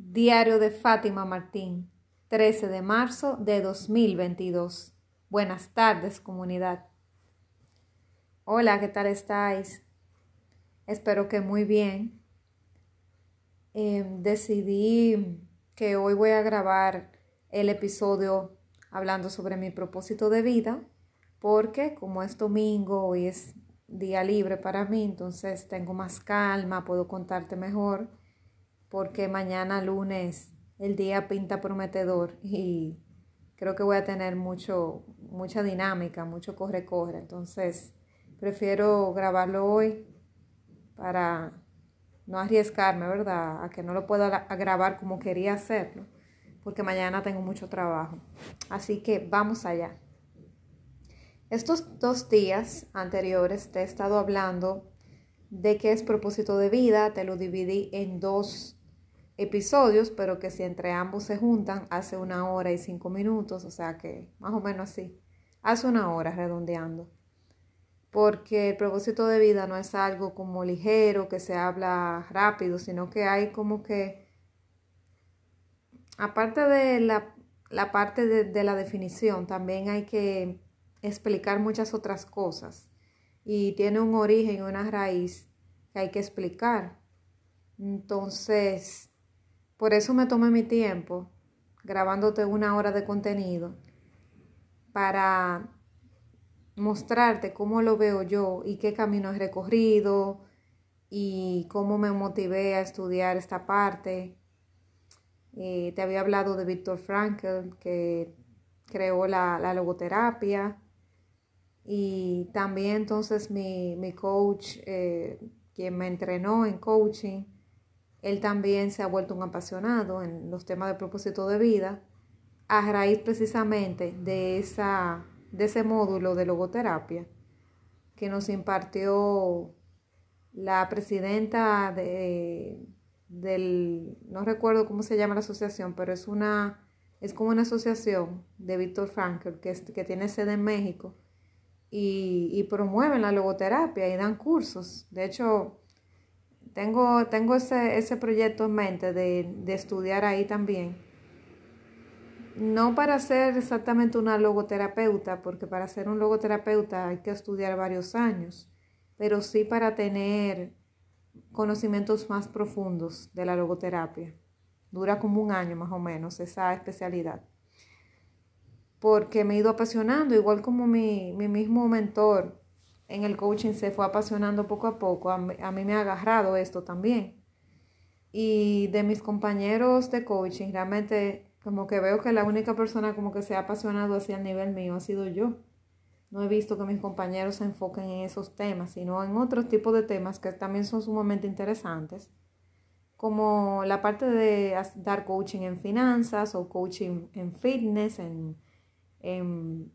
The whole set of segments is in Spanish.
Diario de Fátima Martín, 13 de marzo de 2022. Buenas tardes, comunidad. Hola, ¿qué tal estáis? Espero que muy bien. Em, decidí que hoy voy a grabar el episodio hablando sobre mi propósito de vida, porque como es domingo, hoy es día libre para mí, entonces tengo más calma, puedo contarte mejor porque mañana lunes el día pinta prometedor y creo que voy a tener mucho, mucha dinámica, mucho corre-corre. Entonces, prefiero grabarlo hoy para no arriesgarme, ¿verdad? A que no lo pueda grabar como quería hacerlo, porque mañana tengo mucho trabajo. Así que vamos allá. Estos dos días anteriores te he estado hablando de qué es propósito de vida, te lo dividí en dos episodios, pero que si entre ambos se juntan, hace una hora y cinco minutos, o sea que más o menos así, hace una hora redondeando. Porque el propósito de vida no es algo como ligero, que se habla rápido, sino que hay como que, aparte de la, la parte de, de la definición, también hay que explicar muchas otras cosas. Y tiene un origen y una raíz que hay que explicar. Entonces, por eso me tomé mi tiempo grabándote una hora de contenido para mostrarte cómo lo veo yo y qué camino he recorrido y cómo me motivé a estudiar esta parte. Eh, te había hablado de Víctor Frankl, que creó la, logoterapia. Y también entonces mi, coach, eh, quien me entrenó en coaching, él también se ha vuelto un apasionado en los temas de propósito de vida a raíz precisamente de, esa, de ese módulo de logoterapia que nos impartió la presidenta de, del, no recuerdo cómo se llama la asociación, pero es una, es como una asociación de Víctor Frankl que, que tiene sede en México y, y promueven la logoterapia y dan cursos. De hecho, tengo, tengo ese, ese proyecto en mente de, de estudiar ahí también. No para ser exactamente una logoterapeuta, porque para ser un logoterapeuta hay que estudiar varios años, pero sí para tener conocimientos más profundos de la logoterapia. Dura como un año más o menos esa especialidad. Porque me he ido apasionando, igual como mi, mi mismo mentor, en el coaching se fue apasionando poco a poco. A mí, me ha agarrado esto también. Y de mis compañeros de coaching, realmente como que veo que la única persona como que se ha apasionado hacia el nivel mío ha sido yo. No he visto que mis compañeros se enfoquen en esos temas, sino en otros tipos de temas que también son sumamente interesantes, como la parte de dar coaching en finanzas o coaching en fitness, en, en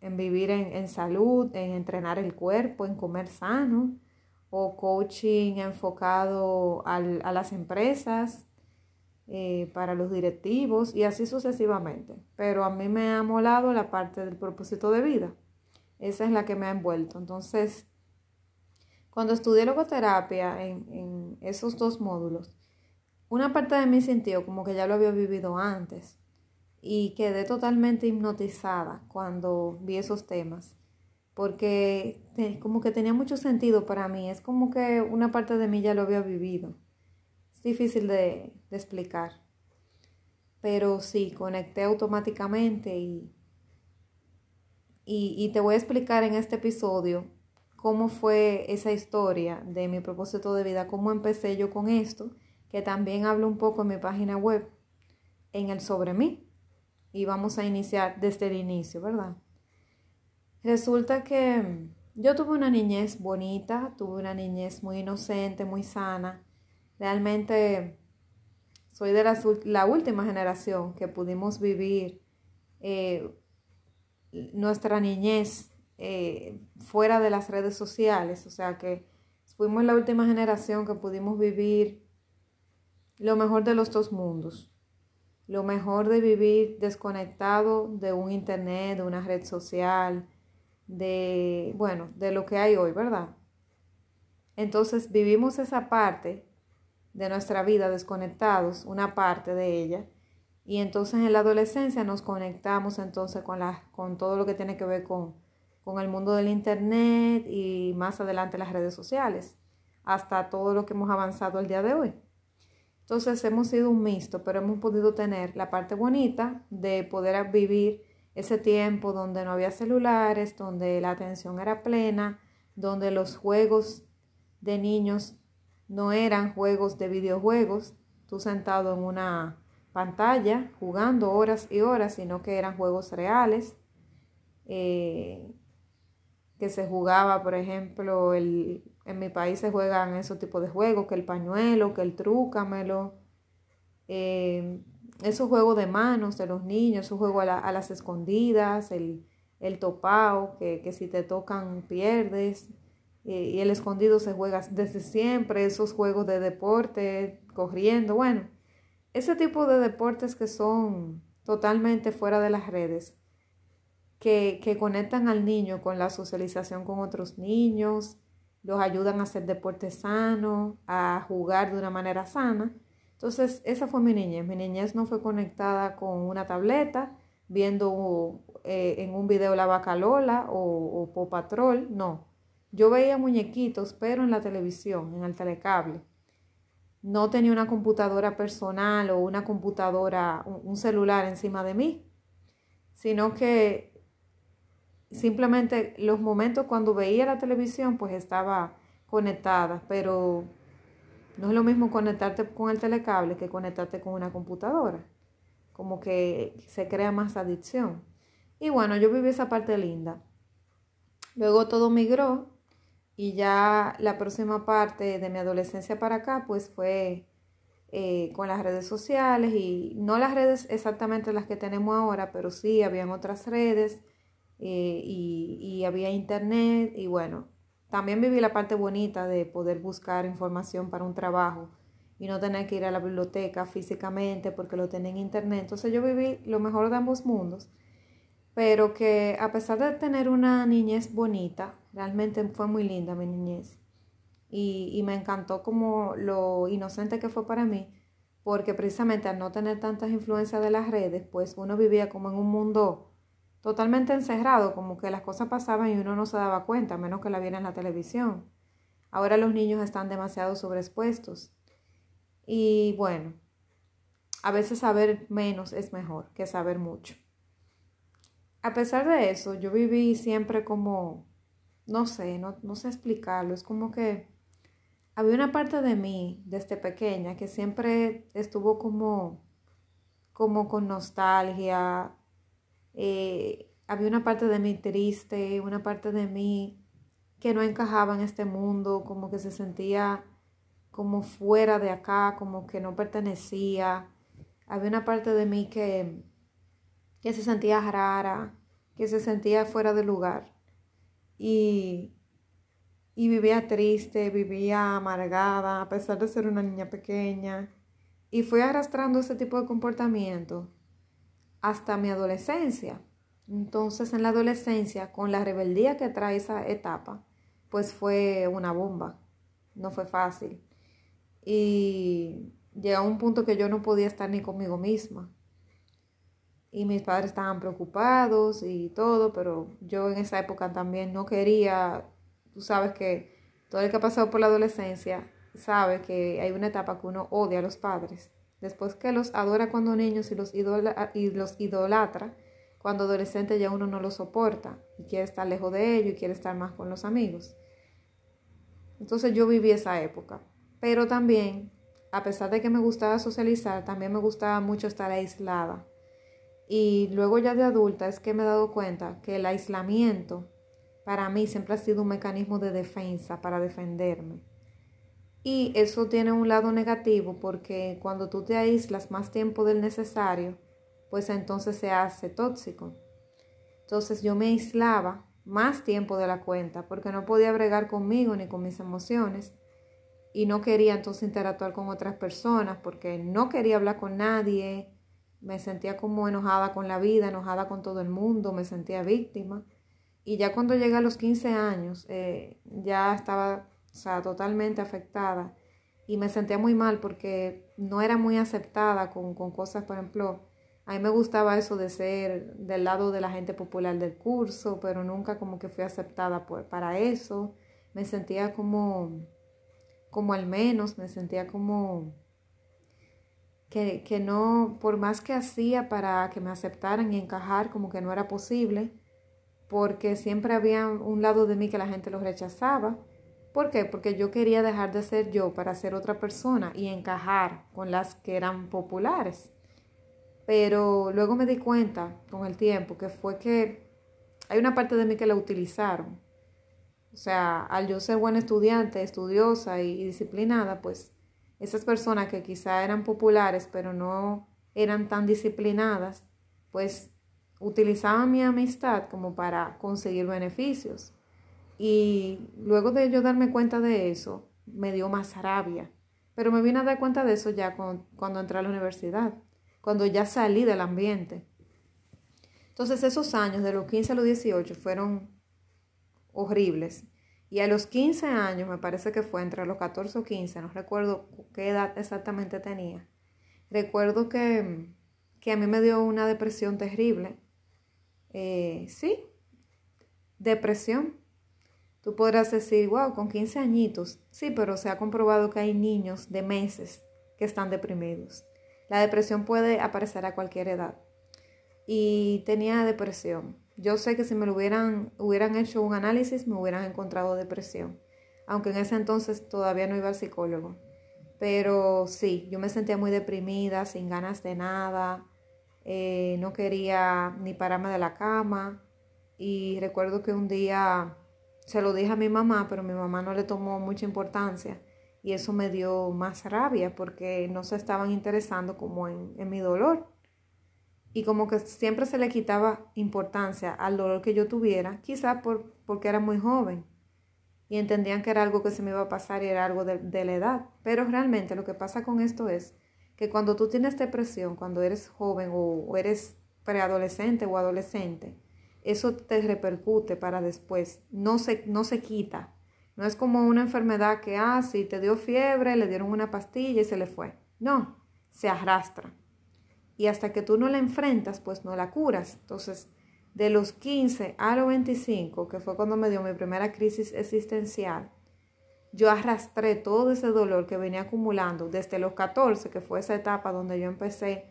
en vivir en, salud, en entrenar el cuerpo, en comer sano, o coaching enfocado a las empresas, eh, para los directivos y así sucesivamente. Pero a mí me ha molado la parte del propósito de vida. Esa es la que me ha envuelto. Entonces, cuando estudié logoterapia en, en esos dos módulos, una parte de mí sintió como que ya lo había vivido antes y quedé totalmente hipnotizada cuando vi esos temas, porque como que tenía mucho sentido para mí, es como que una parte de mí ya lo había vivido. Es difícil de, explicar, pero sí, conecté automáticamente y, y, y te voy a explicar en este episodio cómo fue esa historia de mi propósito de vida, cómo empecé yo con esto, que también hablo un poco en mi página web, en el sobre mí y vamos a iniciar desde el inicio, ¿verdad? Resulta que yo tuve una niñez bonita, tuve una niñez muy inocente, muy sana. Realmente soy de la, última generación que pudimos vivir eh, nuestra niñez eh, fuera de las redes sociales, o sea que fuimos la última generación que pudimos vivir lo mejor de los dos mundos lo mejor de vivir desconectado de un internet, de una red social, de, bueno, de lo que hay hoy, ¿verdad? Entonces vivimos esa parte de nuestra vida desconectados, una parte de ella. Y entonces en la adolescencia nos conectamos entonces con, la, con todo lo que tiene que ver con, con el mundo del Internet y más adelante las redes sociales, hasta todo lo que hemos avanzado el día de hoy. Entonces hemos sido un mixto, pero hemos podido tener la parte bonita de poder vivir ese tiempo donde no había celulares, donde la atención era plena, donde los juegos de niños no eran juegos de videojuegos, tú sentado en una pantalla jugando horas y horas, sino que eran juegos reales, eh, que se jugaba, por ejemplo, el, en mi país se juegan esos tipos de juegos, que el pañuelo, que el trúcamelo, eh, esos juegos de manos de los niños, esos juegos a, las escondidas, el, el topao, que, que si te tocan pierdes, y el escondido se juega desde siempre, esos juegos de deporte, corriendo, bueno, ese tipo de deportes que son totalmente fuera de las redes, que, que conectan al niño con la socialización con otros niños, los ayudan a hacer deporte sano, a jugar de una manera sana. Entonces, esa fue mi niñez. Mi niñez no fue conectada con una tableta, viendo eh, en un video la vaca Lola o, o Popatrol, no. Yo veía muñequitos, pero en la televisión, en el telecable. No tenía una computadora personal o una computadora, un celular encima de mí, sino que simplemente los momentos cuando veía la televisión, pues estaba conectada, pero no es lo mismo conectarte con el telecable que conectarte con una computadora. Como que se crea más adicción. Y bueno, yo viví esa parte linda. Luego todo migró y ya la próxima parte de mi adolescencia para acá, pues fue eh, con las redes sociales y no las redes exactamente las que tenemos ahora, pero sí habían otras redes eh, y, había internet y bueno, también viví la parte bonita de poder buscar información para un trabajo y no tener que ir a la biblioteca físicamente porque lo tenía en internet. Entonces yo viví lo mejor de ambos mundos pero que a pesar de tener una niñez bonita, realmente fue muy linda mi niñez. Y, me encantó como lo inocente que fue para mí, porque precisamente al no tener tantas influencias de las redes, pues uno vivía como en un mundo totalmente encerrado, como que las cosas pasaban y uno no se daba cuenta, a menos que la viera en la televisión. Ahora los niños están demasiado sobreexpuestos. Y bueno, a veces saber menos es mejor que saber mucho a pesar de eso, yo viví siempre como, no sé, no, sé explicarlo, es como que había una parte de mí desde pequeña que siempre estuvo como, como con nostalgia, eh, había una parte de mí triste, una parte de mí que no encajaba en este mundo, como que se sentía como fuera de acá, como que no pertenecía. Había una parte de mí que, que se sentía rara, que se sentía fuera de lugar. Y, y vivía triste, vivía amargada, a pesar de ser una niña pequeña. Y fui arrastrando ese tipo de comportamiento hasta mi adolescencia. Entonces en la adolescencia, con la rebeldía que trae esa etapa, pues fue una bomba. No fue fácil. Y llegó a un punto que yo no podía estar ni conmigo misma y mis padres estaban preocupados y todo, pero yo en esa época también no quería, tú sabes que todo el que ha pasado por la adolescencia sabe que hay una etapa que uno odia a los padres. Después que los adora cuando niños y los, idolatra, cuando adolescente ya uno no lo soporta y quiere estar lejos de ellos y quiere estar más con los amigos. Entonces yo viví esa época, pero también, a pesar de que me gustaba socializar, también me gustaba mucho estar aislada y luego ya de adulta es que me he dado cuenta que el aislamiento para mí siempre ha sido un mecanismo de defensa para defenderme. Y eso tiene un lado negativo porque cuando tú te aíslas más tiempo del necesario, pues entonces se hace tóxico. Entonces yo me aislaba más tiempo de la cuenta porque no podía bregar conmigo ni con mis emociones y no quería entonces interactuar con otras personas porque no quería hablar con nadie, me sentía como enojada con la vida, enojada con todo el mundo, me sentía víctima. Y ya cuando llegué a los 15 años, eh, ya estaba o sea, totalmente afectada y me sentía muy mal porque no era muy aceptada con, con cosas, por ejemplo, a mí me gustaba eso de ser del lado de la gente popular del curso, pero nunca como que fui aceptada por, para eso. Me sentía como, como al menos, me sentía como que, que no, por más que hacía para que me aceptaran y encajar, como que no era posible, porque siempre había un lado de mí que la gente lo rechazaba. ¿Por qué? Porque yo quería dejar de ser yo para ser otra persona y encajar con las que eran populares. Pero luego me di cuenta con el tiempo que fue que hay una parte de mí que la utilizaron. O sea, al yo ser buena estudiante, estudiosa y, disciplinada, pues esas personas que quizá eran populares pero no eran tan disciplinadas, pues utilizaban mi amistad como para conseguir beneficios. Y luego de yo darme cuenta de eso, me dio más rabia. Pero me vine a dar cuenta de eso ya cuando, cuando entré a la universidad cuando ya salí del ambiente. Entonces esos años, de los 15 a los 18, fueron horribles. Y a los 15 años, me parece que fue entre los 14 o 15, no recuerdo qué edad exactamente tenía, recuerdo que, que a mí me dio una depresión terrible. Eh, sí, depresión. Tú podrás decir, wow, con 15 añitos. Sí, pero se ha comprobado que hay niños de meses que están deprimidos. La depresión puede aparecer a cualquier edad. Y tenía depresión. Yo sé que si me lo hubieran, hubieran hecho un análisis, me hubieran encontrado depresión. Aunque en ese entonces todavía no iba al psicólogo. Pero sí, yo me sentía muy deprimida, sin ganas de nada. Eh, no quería ni pararme de la cama. Y recuerdo que un día se lo dije a mi mamá, pero mi mamá no le tomó mucha importancia y eso me dio más rabia porque no se estaban interesando como en, mi dolor. Y como que siempre se le quitaba importancia al dolor que yo tuviera, quizá por, porque era muy joven. Y entendían que era algo que se me iba a pasar y era algo de, de la edad. Pero realmente lo que pasa con esto es que cuando tú tienes depresión, cuando eres joven o, o eres preadolescente o adolescente, eso te repercute para después, no se, no se quita, no es como una enfermedad que, ah, si te dio fiebre, le dieron una pastilla y se le fue. No, se arrastra. Y hasta que tú no la enfrentas, pues no la curas. Entonces, de los 15 a los 25, que fue cuando me dio mi primera crisis existencial, yo arrastré todo ese dolor que venía acumulando desde los 14, que fue esa etapa donde yo empecé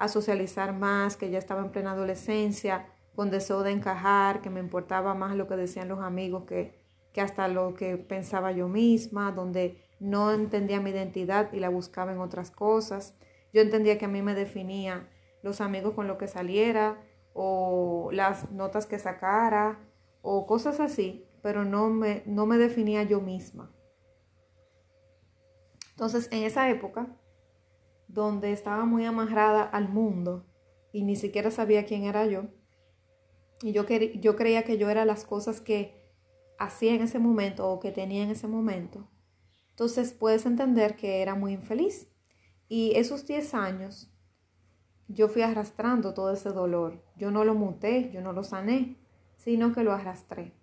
a socializar más, que ya estaba en plena adolescencia, con deseo de encajar, que me importaba más lo que decían los amigos que que hasta lo que pensaba yo misma, donde no entendía mi identidad y la buscaba en otras cosas. Yo entendía que a mí me definía los amigos con los que saliera o las notas que sacara o cosas así, pero no me, no me definía yo misma. Entonces, en esa época, donde estaba muy amarrada al mundo y ni siquiera sabía quién era yo, y yo, yo creía que yo era las cosas que hacía en ese momento o que tenía en ese momento, entonces puedes entender que era muy infeliz. Y esos 10 años yo fui arrastrando todo ese dolor. Yo no lo muté, yo no lo sané, sino que lo arrastré.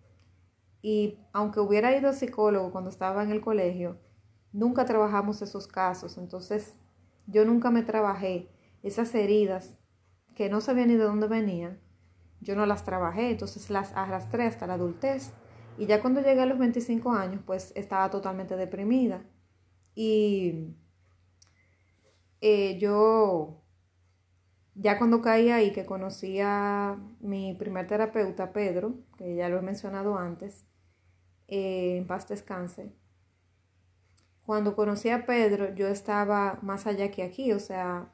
Y aunque hubiera ido al psicólogo cuando estaba en el colegio, nunca trabajamos esos casos. Entonces yo nunca me trabajé esas heridas que no sabía ni de dónde venían. Yo no las trabajé, entonces las arrastré hasta la adultez. Y ya cuando llegué a los 25 años, pues estaba totalmente deprimida. Y eh, yo, ya cuando caí ahí, que conocí a mi primer terapeuta, Pedro, que ya lo he mencionado antes, eh, en paz descanse. Cuando conocí a Pedro, yo estaba más allá que aquí, o sea,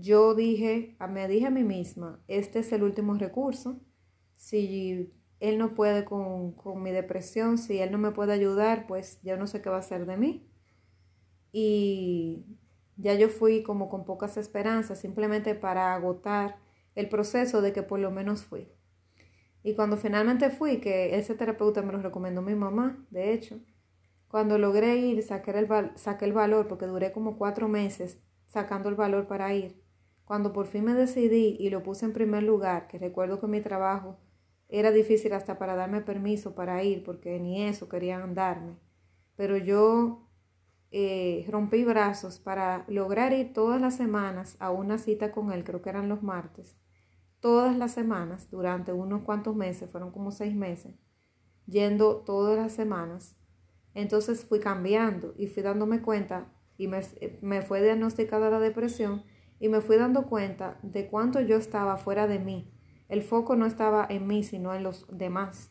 yo dije, me dije a mí misma, este es el último recurso. Si él no puede con, mi depresión, si él no me puede ayudar, pues ya no sé qué va a hacer de mí. Y ya yo fui como con pocas esperanzas, simplemente para agotar el proceso de que por lo menos fui. Y cuando finalmente fui, que ese terapeuta me lo recomendó mi mamá, de hecho, cuando logré ir, saqué el, saqué el valor, porque duré como cuatro meses sacando el valor para ir. Cuando por fin me decidí y lo puse en primer lugar, que recuerdo que mi trabajo era difícil hasta para darme permiso para ir, porque ni eso querían darme. Pero yo eh, rompí brazos para lograr ir todas las semanas a una cita con él, creo que eran los martes, todas las semanas, durante unos cuantos meses, fueron como seis meses, yendo todas las semanas. Entonces fui cambiando y fui dándome cuenta y me, me fue diagnosticada la depresión y me fui dando cuenta de cuánto yo estaba fuera de mí. El foco no estaba en mí, sino en los demás.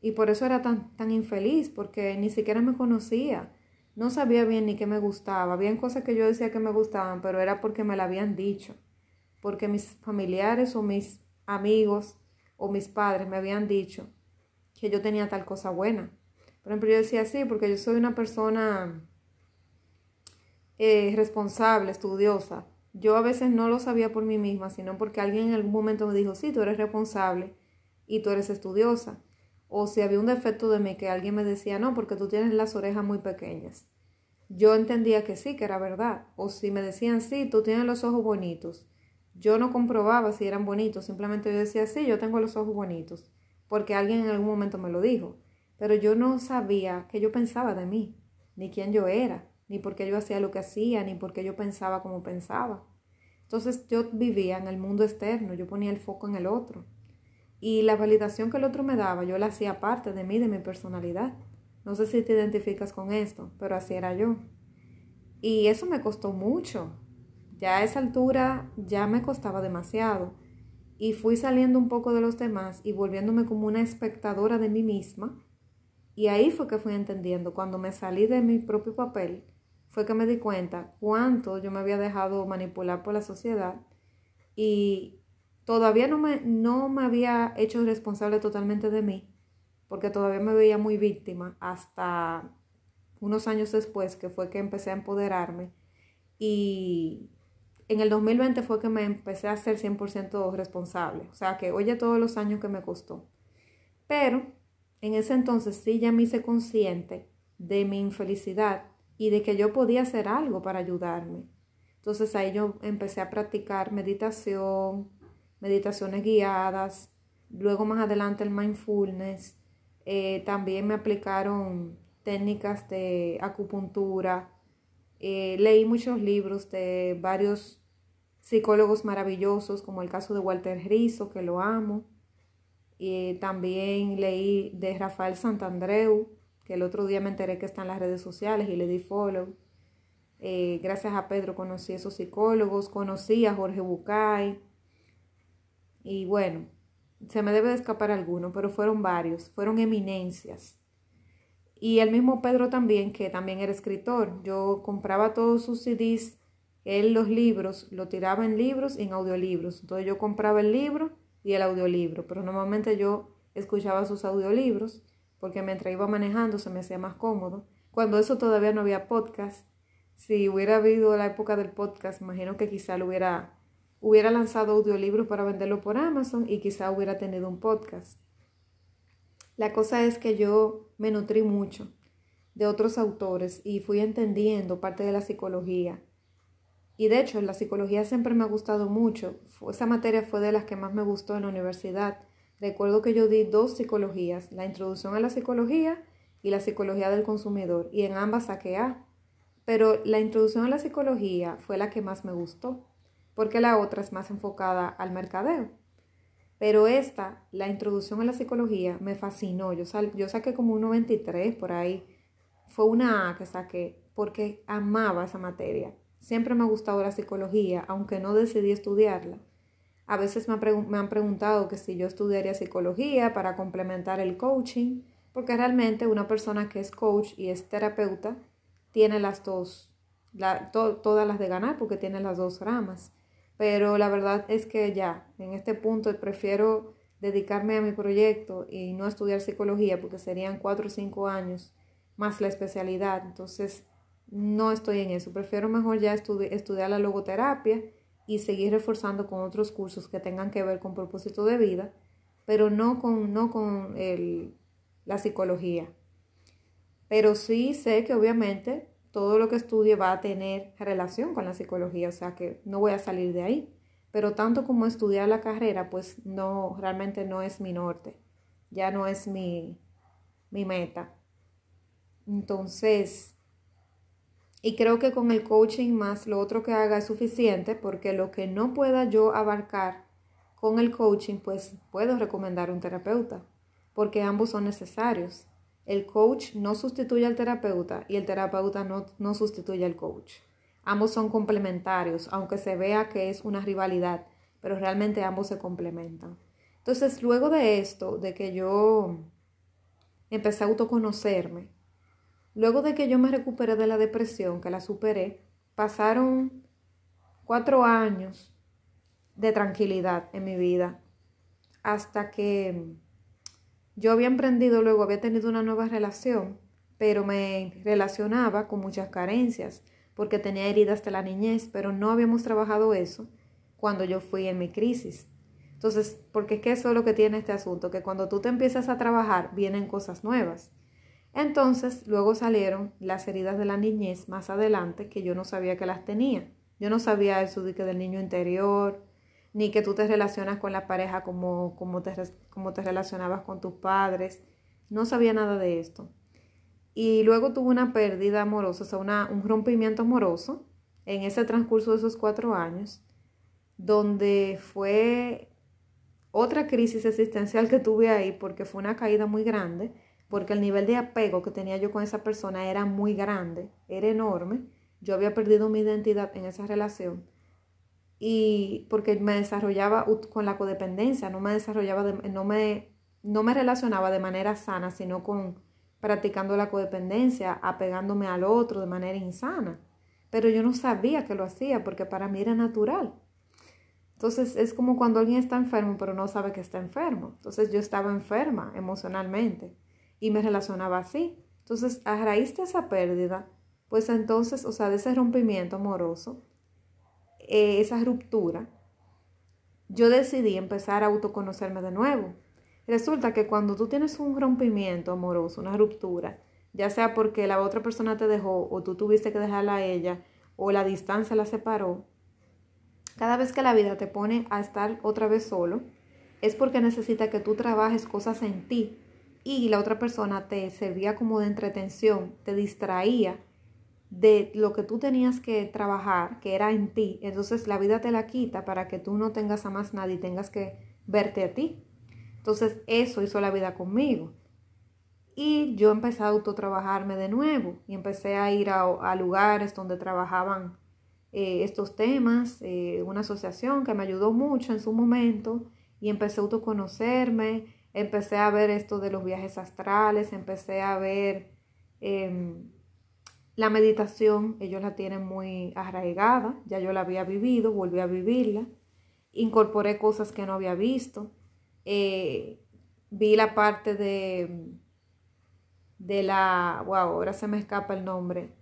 Y por eso era tan, tan infeliz, porque ni siquiera me conocía. No sabía bien ni qué me gustaba. Habían cosas que yo decía que me gustaban, pero era porque me la habían dicho. Porque mis familiares o mis amigos o mis padres me habían dicho que yo tenía tal cosa buena. Por ejemplo, yo decía sí, porque yo soy una persona eh, responsable, estudiosa. Yo a veces no lo sabía por mí misma, sino porque alguien en algún momento me dijo, sí, tú eres responsable y tú eres estudiosa. O si había un defecto de mí que alguien me decía, no, porque tú tienes las orejas muy pequeñas. Yo entendía que sí, que era verdad. O si me decían, sí, tú tienes los ojos bonitos. Yo no comprobaba si eran bonitos, simplemente yo decía, sí, yo tengo los ojos bonitos, porque alguien en algún momento me lo dijo. Pero yo no sabía qué yo pensaba de mí, ni quién yo era, ni por qué yo hacía lo que hacía, ni por qué yo pensaba como pensaba. Entonces yo vivía en el mundo externo, yo ponía el foco en el otro. Y la validación que el otro me daba, yo la hacía parte de mí, de mi personalidad. No sé si te identificas con esto, pero así era yo. Y eso me costó mucho. Ya a esa altura ya me costaba demasiado. Y fui saliendo un poco de los demás y volviéndome como una espectadora de mí misma. Y ahí fue que fui entendiendo, cuando me salí de mi propio papel, fue que me di cuenta cuánto yo me había dejado manipular por la sociedad y todavía no me, no me había hecho responsable totalmente de mí, porque todavía me veía muy víctima hasta unos años después, que fue que empecé a empoderarme. Y en el 2020 fue que me empecé a ser 100% responsable. O sea, que oye todos los años que me costó. Pero en ese entonces sí ya me hice consciente de mi infelicidad y de que yo podía hacer algo para ayudarme. Entonces ahí yo empecé a practicar meditación, meditaciones guiadas, luego más adelante el mindfulness, eh, también me aplicaron técnicas de acupuntura, eh, leí muchos libros de varios psicólogos maravillosos, como el caso de Walter Rizzo, que lo amo, y también leí de Rafael Santandreu, que el otro día me enteré que está en las redes sociales y le di follow. Eh, gracias a Pedro conocí a esos psicólogos, conocí a Jorge Bucay, y bueno, se me debe de escapar alguno, pero fueron varios, fueron eminencias. Y el mismo Pedro también, que también era escritor. Yo compraba todos sus CDs, él los libros, lo tiraba en libros y en audiolibros. Entonces yo compraba el libro y el audiolibro, pero normalmente yo escuchaba sus audiolibros porque mientras iba manejando se me hacía más cómodo. Cuando eso todavía no había podcast, si hubiera habido la época del podcast, imagino que quizá lo hubiera hubiera lanzado audiolibros para venderlo por Amazon y quizá hubiera tenido un podcast. La cosa es que yo me nutrí mucho de otros autores y fui entendiendo parte de la psicología. Y de hecho, la psicología siempre me ha gustado mucho. Esa materia fue de las que más me gustó en la universidad. Recuerdo que yo di dos psicologías, la introducción a la psicología y la psicología del consumidor, y en ambas saqué A. Pero la introducción a la psicología fue la que más me gustó porque la otra es más enfocada al mercadeo. Pero esta, la introducción a la psicología, me fascinó. Yo, yo saqué como un 93 por ahí. Fue una A que saqué porque amaba esa materia. Siempre me ha gustado la psicología, aunque no decidí estudiarla. A veces me, han preguntado que si yo estudiaría psicología para complementar el coaching, porque realmente una persona que es coach y es terapeuta tiene las dos, todas las de ganar porque tiene las dos ramas. Pero la verdad es que ya, en este punto prefiero dedicarme a mi proyecto y no estudiar psicología porque serían cuatro o cinco años más la especialidad. Entonces, no estoy en eso. Prefiero mejor ya estudiar la logoterapia y seguir reforzando con otros cursos que tengan que ver con propósito de vida, pero no con, no con la psicología. Pero sí sé que obviamente todo lo que estudie va a tener relación con la psicología, o sea que no voy a salir de ahí. Pero tanto como estudiar la carrera, pues no, realmente no es mi norte, ya no es mi, mi meta. Entonces, Y creo que con el coaching más lo otro que haga es suficiente porque lo que no pueda yo abarcar con el coaching, pues puedo recomendar un terapeuta, porque ambos son necesarios. El coach no sustituye al terapeuta y el terapeuta no, no sustituye al coach. Ambos son complementarios, aunque se vea que es una rivalidad, pero realmente ambos se complementan. Entonces, luego de esto, de que yo empecé a autoconocerme, luego de que yo me recuperé de la depresión, que la superé, pasaron cuatro años de tranquilidad en mi vida, hasta que yo había emprendido, luego había tenido una nueva relación, pero me relacionaba con muchas carencias porque tenía heridas de la niñez, pero no habíamos trabajado eso cuando yo fui en mi crisis. Entonces, porque es que eso es lo que tiene este asunto, que cuando tú te empiezas a trabajar vienen cosas nuevas. Entonces, luego salieron las heridas de la niñez más adelante que yo no sabía que las tenía. Yo no sabía eso de que del niño interior, ni que tú te relacionas con la pareja como, como, te, como te relacionabas con tus padres. No sabía nada de esto. Y luego tuve una pérdida amorosa, o sea, un rompimiento amoroso en ese transcurso de esos cuatro años, donde fue otra crisis existencial que tuve ahí, porque fue una caída muy grande, porque el nivel de apego que tenía yo con esa persona era muy grande, era enorme. Yo había perdido mi identidad en esa relación y porque me desarrollaba con la codependencia, no me desarrollaba, no, me, no me relacionaba de manera sana, sino con practicando la codependencia, apegándome al otro de manera insana. Pero yo no sabía que lo hacía porque para mí era natural. Entonces es como cuando alguien está enfermo pero no sabe que está enfermo. Entonces yo estaba enferma emocionalmente y me relacionaba así. Entonces a raíz esa pérdida, pues entonces, o sea, de ese rompimiento amoroso, eh, esa ruptura, yo decidí empezar a autoconocerme de nuevo. Resulta que cuando tú tienes un rompimiento amoroso, una ruptura, ya sea porque la otra persona te dejó o tú tuviste que dejarla a ella o la distancia la separó, cada vez que la vida te pone a estar otra vez solo, es porque necesita que tú trabajes cosas en ti y la otra persona te servía como de entretención, te distraía de lo que tú tenías que trabajar, que era en ti. Entonces la vida te la quita para que tú no tengas a más nadie y tengas que verte a ti. Entonces eso hizo la vida conmigo. Y yo empecé a autotrabajarme de nuevo y empecé a ir a, lugares donde trabajaban eh, estos temas, eh, una asociación que me ayudó mucho en su momento y empecé a autoconocerme, empecé a ver esto de los viajes astrales, empecé a ver em, la meditación, ellos la tienen muy arraigada, ya yo la había vivido, volví a vivirla, incorporé cosas que no había visto. Eh, vi la parte de, de la, wow, ahora se me escapa el nombre,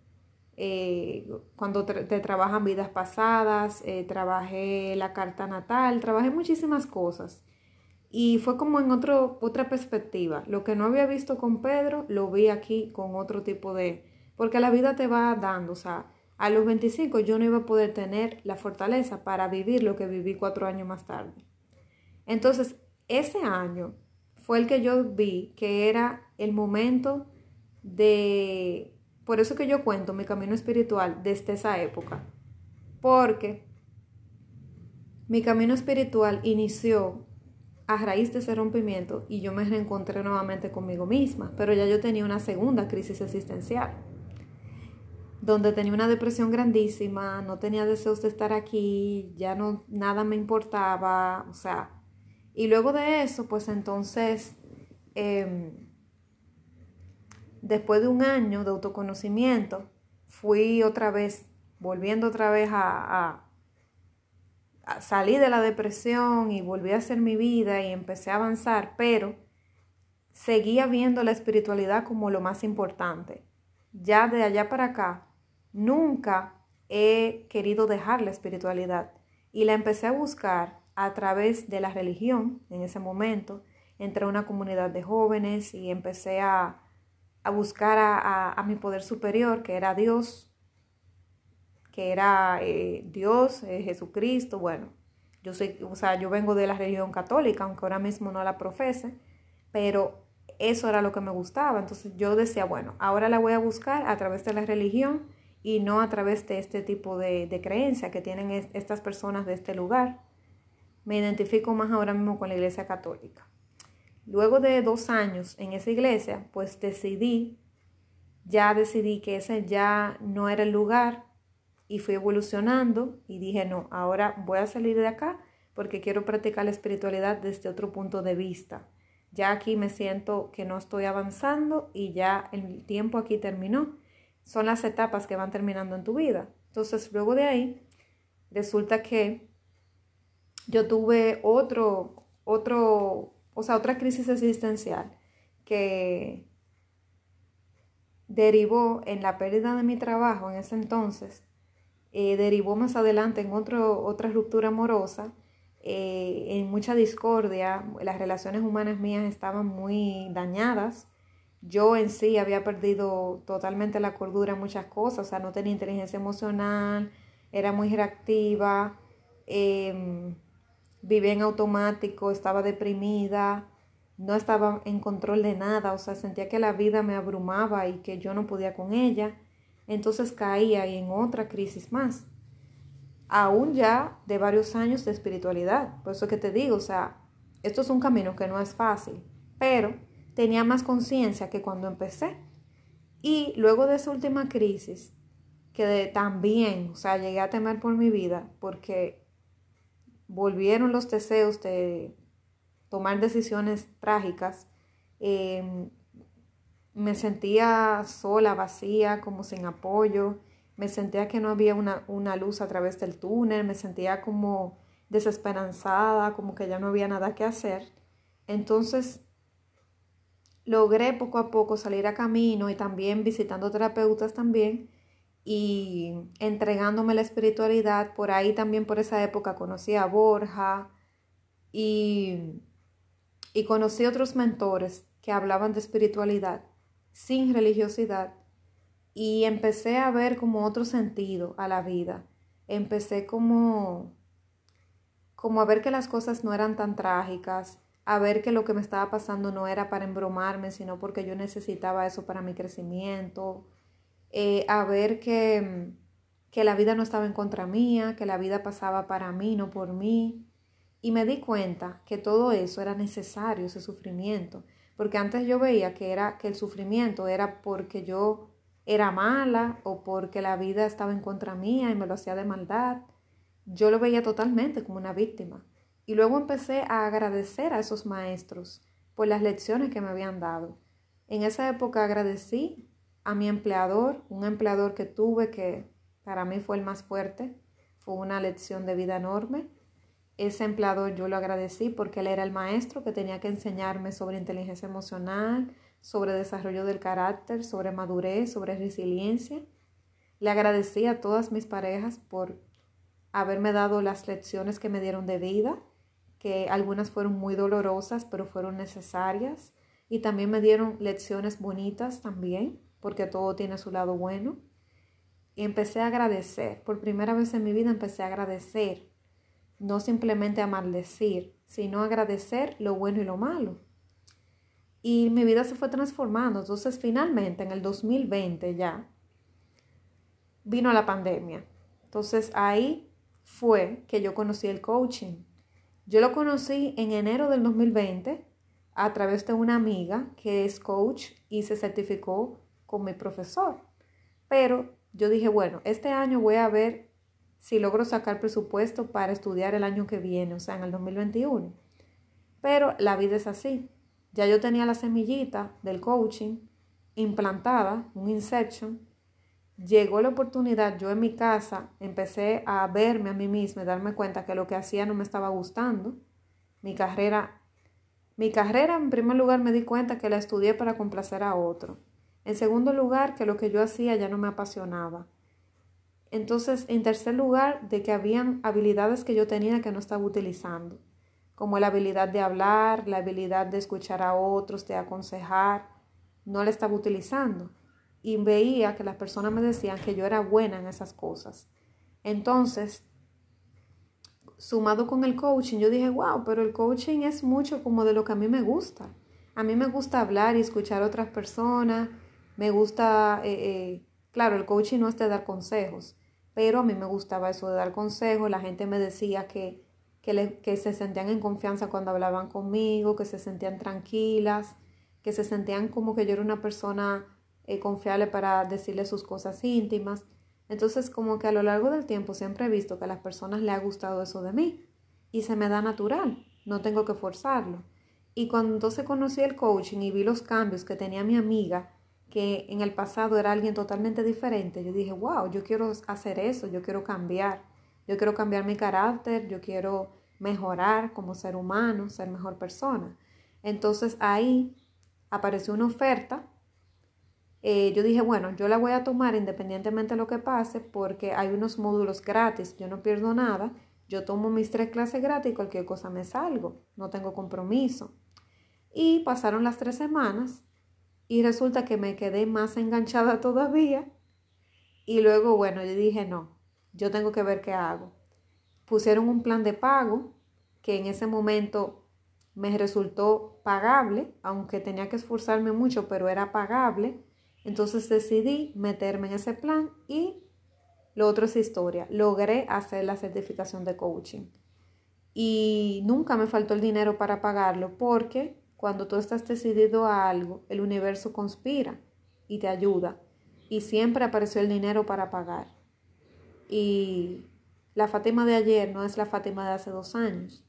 eh, cuando te, trabajan vidas pasadas, eh, trabajé la carta natal, trabajé muchísimas cosas. Y fue como en otro, otra perspectiva. Lo que no había visto con Pedro, lo vi aquí con otro tipo de... Porque la vida te va dando, o sea, a los 25 yo no iba a poder tener la fortaleza para vivir lo que viví cuatro años más tarde. Entonces, ese año fue el que yo vi que era el momento de, por eso que yo cuento mi camino espiritual desde esa época, porque mi camino espiritual inició a raíz de ese rompimiento y yo me reencontré nuevamente conmigo misma, pero ya yo tenía una segunda crisis existencial, donde tenía una depresión grandísima, no tenía deseos de estar aquí, ya no nada me importaba, o sea, y luego de eso, pues entonces, em, después de un año de autoconocimiento, fui otra vez, volviendo otra vez a, a, salir de la depresión y volví a hacer mi vida y empecé a avanzar, pero seguía viendo la espiritualidad como lo más importante. Ya de allá para acá, nunca he querido dejar la espiritualidad y la empecé a buscar a través de la religión en ese momento. Entré a una comunidad de jóvenes y empecé a, buscar a, mi poder superior, que era Dios, que era eh, Dios, eh, Jesucristo. Bueno, yo soy, o sea, yo vengo de la religión católica, aunque ahora mismo no la profese, pero eso era lo que me gustaba. Entonces yo decía, bueno, ahora la voy a buscar a través de la religión y no a través de este tipo de, de creencia que tienen estas personas de este lugar. Me identifico más ahora mismo con la Iglesia Católica. Luego de dos años en esa iglesia, pues decidí, ya decidí que ese ya no era el lugar y fui evolucionando y dije, no, ahora voy a salir de acá porque quiero practicar la espiritualidad desde otro punto de vista. Ya aquí me siento que no estoy avanzando y ya el tiempo aquí terminó. Son las etapas que van terminando en tu vida. Entonces, luego de ahí, resulta que yo tuve otro, otro, o sea, otra crisis existencial que derivó en la pérdida de mi trabajo en ese entonces, eh, derivó más adelante en otro, otra ruptura amorosa, eh, en mucha discordia, las relaciones humanas mías estaban muy dañadas, yo en sí había perdido totalmente la cordura en muchas cosas, o sea, no tenía inteligencia emocional, era muy reactiva, em, vivía en automático, estaba deprimida, no estaba en control de nada, o sea, sentía que la vida me abrumaba y que yo no podía con ella. Entonces caía en otra crisis más, aún ya de varios años de espiritualidad. Por eso que te digo, o sea, esto es un camino que no es fácil, pero tenía más conciencia que cuando empecé. Y luego de esa última crisis, que también, o sea, llegué a temer por mi vida, porque volvieron los deseos de tomar decisiones trágicas. Em, me sentía sola, vacía, como sin apoyo. Me sentía que no había una, una, luz a través del túnel. Me sentía como desesperanzada, como que ya no había nada que hacer. Entonces logré poco a poco salir a camino y también visitando terapeutas también y entregándome la espiritualidad. Por ahí también por esa época conocí a Borja y, y conocí otros mentores que hablaban de espiritualidad sin religiosidad y empecé a ver como otro sentido a la vida. Empecé como como a ver que las cosas no eran tan trágicas, a ver que lo que me estaba pasando no era para embromarme, sino porque yo necesitaba eso para mi crecimiento, eh, a ver que, que la vida no estaba en contra mía, que la vida pasaba para mí, no por mí. Y me di cuenta que todo eso era necesario, ese sufrimiento, porque antes yo veía que era que el sufrimiento era porque yo era mala o porque la vida estaba en contra mía y me lo hacía de maldad. Yo lo veía totalmente como una víctima. Y luego empecé a agradecer a esos maestros por las lecciones que me habían dado. En esa época agradecí a mi empleador, un empleador que tuve que para mí fue el más fuerte, fue una lección de vida enorme. Ese empleador yo lo agradecí porque él era el maestro que tenía que enseñarme sobre inteligencia emocional, sobre desarrollo del carácter, sobre madurez, sobre resiliencia. Le agradecí a todas mis parejas por haberme dado las lecciones que me dieron de vida, que algunas fueron muy dolorosas, pero fueron necesarias. Y también me dieron lecciones bonitas también porque todo tiene su lado bueno. Y empecé a agradecer. Por primera vez en mi vida empecé a agradecer. No simplemente a maldecir, sino agradecer lo bueno y lo malo. Y mi vida se fue transformando. Entonces finalmente en el 2020 ya vino la pandemia. Entonces ahí fue que yo conocí el coaching. Yo lo conocí en enero del 2020 a través de una amiga que es coach y se certificó con mi profesor. Pero yo dije, bueno, este año voy a ver si logro sacar presupuesto para estudiar el año que viene, o sea, en el 2021. Pero la vida es así. Ya yo tenía la semillita del coaching implantada, un inception. Llegó la oportunidad, yo en mi casa empecé a verme a mí misma y darme cuenta que lo que hacía no me estaba gustando. Mi carrera, mi carrera en primer lugar me di cuenta que la estudié para complacer a otro. En segundo lugar, que lo que yo hacía ya no me apasionaba. Entonces, en tercer lugar, de que habían habilidades que yo tenía que no estaba utilizando, como la habilidad de hablar, la habilidad de escuchar a otros, de aconsejar, no la estaba utilizando. Y veía que las personas me decían que yo era buena en esas cosas. Entonces, sumado con el coaching, yo dije, wow, pero el coaching es mucho como de lo que a mí me gusta. A mí me gusta hablar y escuchar a otras personas, me gusta eh, eh, Claro, el coaching no es de dar consejos, pero a mí me gustaba eso de dar consejos. La gente me decía que, que, se sentían en confianza cuando hablaban conmigo, que se sentían tranquilas, que se sentían como que yo era una persona eh, confiable para decirle sus cosas íntimas. Entonces, como que a lo largo del tiempo siempre he visto que a las personas le ha gustado eso de mí y se me da natural, no tengo que forzarlo. Y cuando entonces conocí el coaching y vi los cambios que tenía mi amiga, que en el pasado era alguien totalmente diferente, yo dije, wow, yo quiero hacer eso, yo quiero cambiar, yo quiero cambiar mi carácter, yo quiero mejorar como ser humano, ser mejor persona. Entonces ahí apareció una oferta. Eh, yo dije, bueno, yo la voy a tomar independientemente de lo que pase porque hay unos módulos gratis, yo no pierdo nada, yo tomo mis tres clases gratis, cualquier cosa me salgo, no tengo compromiso. Y pasaron las tres semanas y resulta que me quedé más enganchada todavía. Y luego, bueno, yo dije, no, yo tengo que ver qué hago. Pusieron un plan de pago que en ese momento me resultó pagable, aunque tenía que esforzarme mucho, pero era pagable. Entonces decidí meterme en ese plan y lo otro es historia. Logré hacer la certificación de coaching. Y nunca me faltó el dinero para pagarlo porque cuando tú estás decidido a algo, el universo conspira y te ayuda. Y siempre apareció el dinero para pagar. Y la Fátima de ayer no es la Fátima de hace dos años.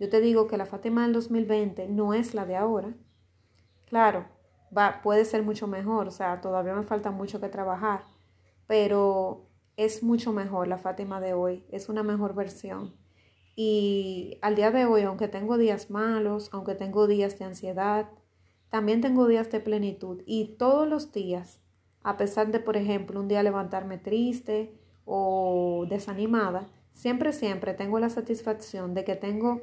Yo te digo que la Fátima del 2020 no es la de ahora. Claro, va, puede ser mucho mejor, o sea, todavía me falta mucho que trabajar, pero es mucho mejor la Fátima de hoy, es una mejor versión. Y al día de hoy, aunque tengo días malos, aunque tengo días de ansiedad, también tengo días de plenitud. Y todos los días, a pesar de, por ejemplo, un día levantarme triste o desanimada, siempre, siempre tengo la satisfacción de que tengo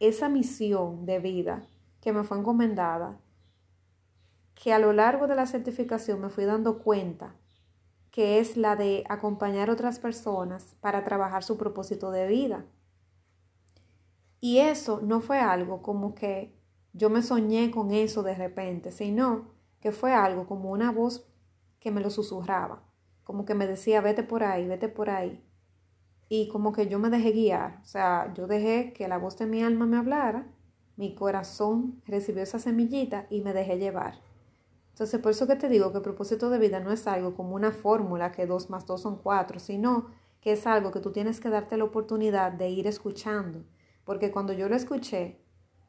esa misión de vida que me fue encomendada, que a lo largo de la certificación me fui dando cuenta que es la de acompañar a otras personas para trabajar su propósito de vida. Y eso no fue algo como que yo me soñé con eso de repente, sino que fue algo como una voz que me lo susurraba, como que me decía, vete por ahí, vete por ahí. Y como que yo me dejé guiar, o sea, yo dejé que la voz de mi alma me hablara, mi corazón recibió esa semillita y me dejé llevar. Entonces, por eso que te digo que el propósito de vida no es algo como una fórmula que dos más dos son cuatro, sino que es algo que tú tienes que darte la oportunidad de ir escuchando, porque cuando yo lo escuché,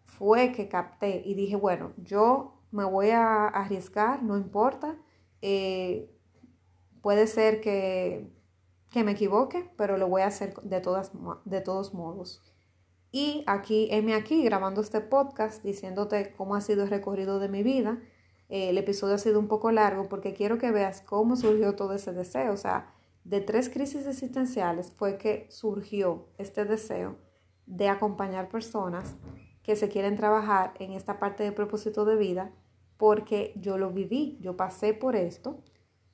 fue que capté y dije, bueno, yo me voy a arriesgar, no importa, eh, puede ser que, que, me equivoque, pero lo voy a hacer de, todas, de todos modos. Y aquí, heme aquí grabando este podcast, diciéndote cómo ha sido el recorrido de mi vida. Eh, el episodio ha sido un poco largo porque quiero que veas cómo surgió todo ese deseo. O sea, de tres crisis existenciales fue que surgió este deseo de acompañar personas que se quieren trabajar en esta parte de propósito de vida porque yo lo viví, yo pasé por esto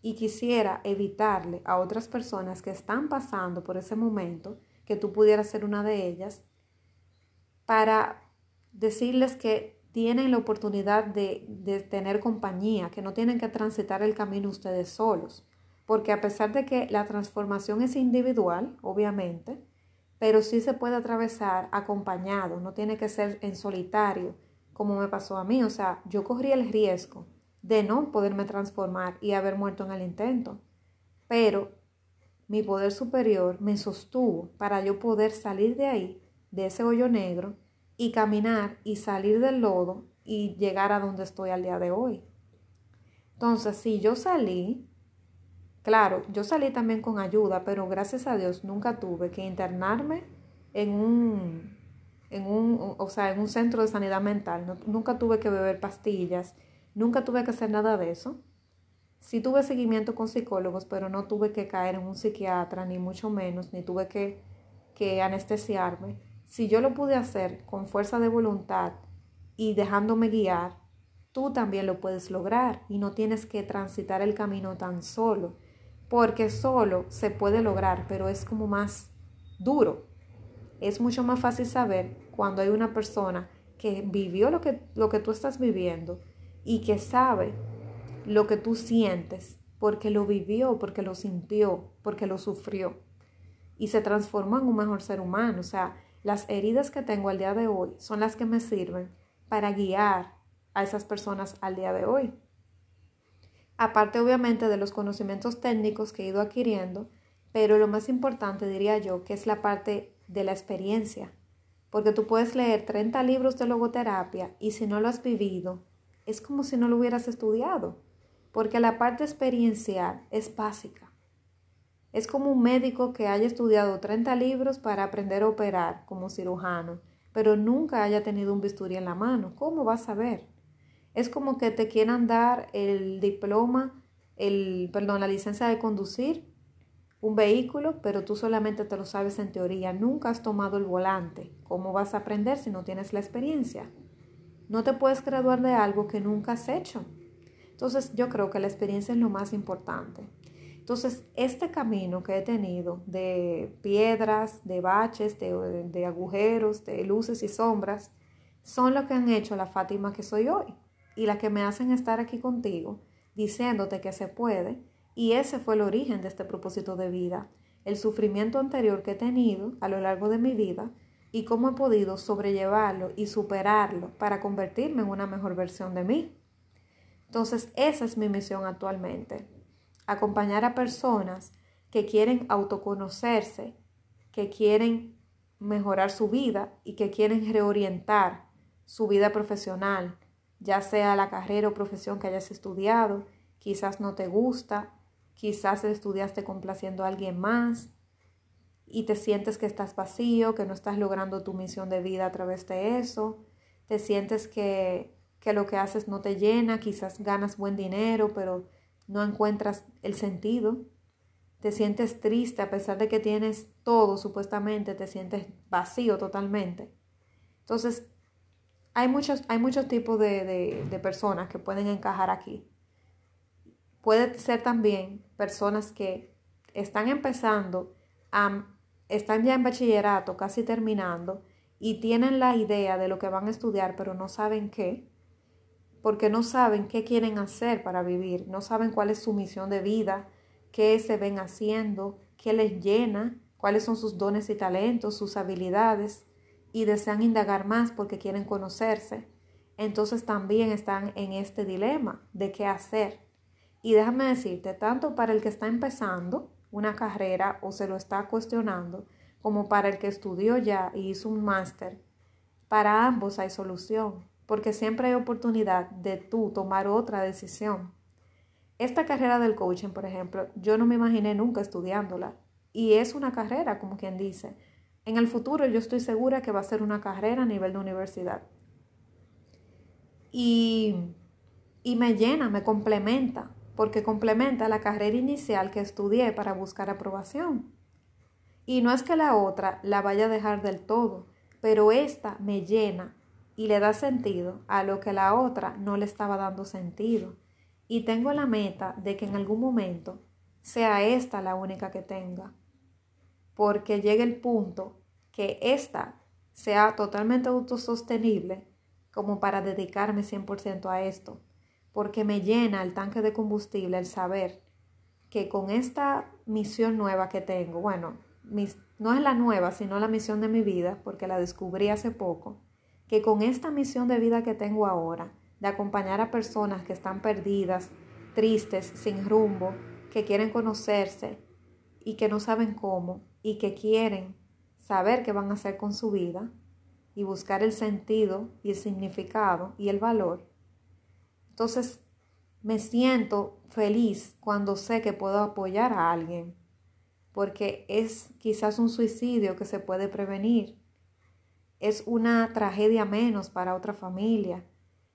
y quisiera evitarle a otras personas que están pasando por ese momento, que tú pudieras ser una de ellas, para decirles que tienen la oportunidad de, de, tener compañía, que no tienen que transitar el camino ustedes solos, porque a pesar de que la transformación es individual, obviamente, pero sí se puede atravesar acompañado, no tiene que ser en solitario, como me pasó a mí. O sea, yo corrí el riesgo de no poderme transformar y haber muerto en el intento, pero mi poder superior me sostuvo para yo poder salir de ahí, de ese hoyo negro, y caminar y salir del lodo y llegar a donde estoy al día de hoy. Entonces, si yo salí, Claro, yo salí también con ayuda, pero gracias a Dios nunca tuve que internarme en un, en un, o sea, en un centro de sanidad mental. nunca tuve que beber pastillas, nunca tuve que hacer nada de eso. Sí tuve seguimiento con psicólogos, pero no tuve que caer en un psiquiatra, ni mucho menos, ni tuve que, que anestesiarme. Si yo lo pude hacer con fuerza de voluntad y dejándome guiar, tú también lo puedes lograr y no tienes que transitar el camino tan solo porque solo se puede lograr, pero es como más duro. Es mucho más fácil saber cuando hay una persona que vivió lo que, lo que tú estás viviendo y que sabe lo que tú sientes porque lo vivió, porque lo sintió, porque lo sufrió y se transformó en un mejor ser humano. O sea, las heridas que tengo al día de hoy son las que me sirven para guiar a esas personas al día de hoy. Aparte, obviamente, de los conocimientos técnicos que he ido adquiriendo, pero lo más importante, diría yo, que es la parte de la experiencia. Porque tú puedes leer 30 libros de logoterapia y si no lo has vivido, es como si no lo hubieras estudiado. Porque la parte experiencial es básica. Es como un médico que haya estudiado 30 libros para aprender a operar como cirujano, pero nunca haya tenido un bisturí en la mano. ¿Cómo vas a ver? Es como que te quieran dar el diploma, el, perdón, la licencia de conducir un vehículo, pero tú solamente te lo sabes en teoría. Nunca has tomado el volante. ¿Cómo vas a aprender si no tienes la experiencia? No te puedes graduar de algo que nunca has hecho. Entonces yo creo que la experiencia es lo más importante. Entonces, este camino que he tenido de piedras, de baches, de, agujeros, de luces y sombras, son lo que han hecho la Fátima que soy hoy y la que me hacen estar aquí contigo, diciéndote que se puede. Y ese fue el origen de este propósito de vida, el sufrimiento anterior que he tenido a lo largo de mi vida y cómo he podido sobrellevarlo y superarlo para convertirme en una mejor versión de mí. Entonces, esa es mi misión actualmente acompañar a personas que quieren autoconocerse, que quieren mejorar su vida y que quieren reorientar su vida profesional, ya sea la carrera o profesión que hayas estudiado, quizás no te gusta, quizás estudiaste complaciendo a alguien más y te sientes que estás vacío, que no estás logrando tu misión de vida a través de eso, te sientes que, que lo que haces no te llena, quizás ganas buen dinero, pero no encuentras el sentido, te sientes triste a pesar de que tienes todo, supuestamente te sientes vacío totalmente. Entonces, hay muchos, hay muchos tipos de, de personas que pueden encajar aquí. Puede ser también personas que están empezando, están ya en bachillerato, casi terminando, y tienen la idea de lo que van a estudiar, pero no saben qué porque no saben qué quieren hacer para vivir, no saben cuál es su misión de vida, qué se ven haciendo, qué les llena, cuáles son sus dones y talentos, sus habilidades, y desean indagar más porque quieren conocerse. Entonces también están en este dilema de qué hacer. Y déjame decirte, tanto para el que está empezando una carrera o se lo está cuestionando, como para el que estudió ya y hizo un máster, para ambos hay solución porque siempre hay oportunidad de tú tomar otra decisión. Esta carrera del coaching, por ejemplo, yo no me imaginé nunca estudiándola. Y es una carrera, como quien dice. En el futuro yo estoy segura que va a ser una carrera a nivel de universidad. Y, y me llena, me complementa, porque complementa la carrera inicial que estudié para buscar aprobación. Y no es que la otra la vaya a dejar del todo, pero esta me llena y le da sentido a lo que la otra no le estaba dando sentido. Y tengo la meta de que en algún momento sea esta la única que tenga. Porque llegue el punto que esta sea totalmente autosostenible como para dedicarme 100% a esto. Porque me llena el tanque de combustible el saber que con esta misión nueva que tengo, bueno, no es la nueva, sino la misión de mi vida, porque la descubrí hace poco, que con esta misión de vida que tengo ahora, de acompañar a personas que están perdidas, tristes, sin rumbo, que quieren conocerse y que no saben cómo y que quieren saber qué van a hacer con su vida y buscar el sentido y el significado y el valor. Entonces, me siento feliz cuando sé que puedo apoyar a alguien, porque es quizás un suicidio que se puede prevenir es una tragedia menos para otra familia.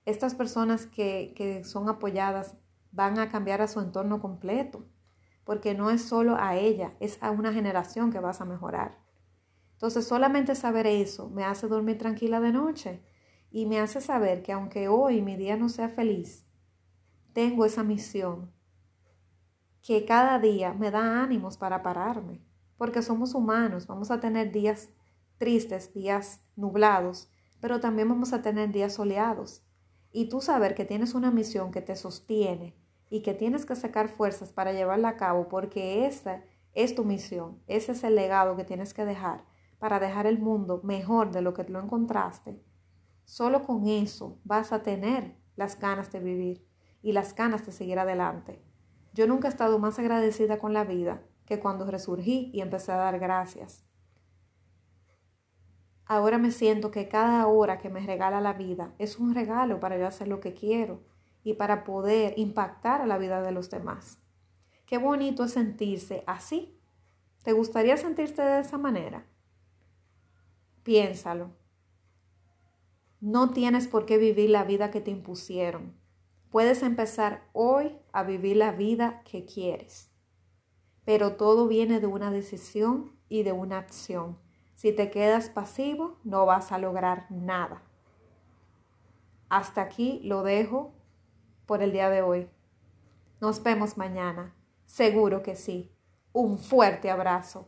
Estas personas que, que son apoyadas van a cambiar a su entorno completo, porque no es solo a ella, es a una generación que vas a mejorar. Entonces solamente saber eso me hace dormir tranquila de noche y me hace saber que aunque hoy mi día no sea feliz, tengo esa misión que cada día me da ánimos para pararme, porque somos humanos, vamos a tener días tristes, días nublados, pero también vamos a tener días soleados. Y tú saber que tienes una misión que te sostiene y que tienes que sacar fuerzas para llevarla a cabo porque esa es tu misión, ese es el legado que tienes que dejar para dejar el mundo mejor de lo que lo encontraste, solo con eso vas a tener las ganas de vivir y las ganas de seguir adelante. Yo nunca he estado más agradecida con la vida que cuando resurgí y empecé a dar gracias. Ahora me siento que cada hora que me regala la vida es un regalo para yo hacer lo que quiero y para poder impactar a la vida de los demás. Qué bonito es sentirse así. ¿Te gustaría sentirte de esa manera? Piénsalo. No tienes por qué vivir la vida que te impusieron. Puedes empezar hoy a vivir la vida que quieres. Pero todo viene de una decisión y de una acción. Si te quedas pasivo, no vas a lograr nada. Hasta aquí lo dejo por el día de hoy. Nos vemos mañana. Seguro que sí. Un fuerte abrazo.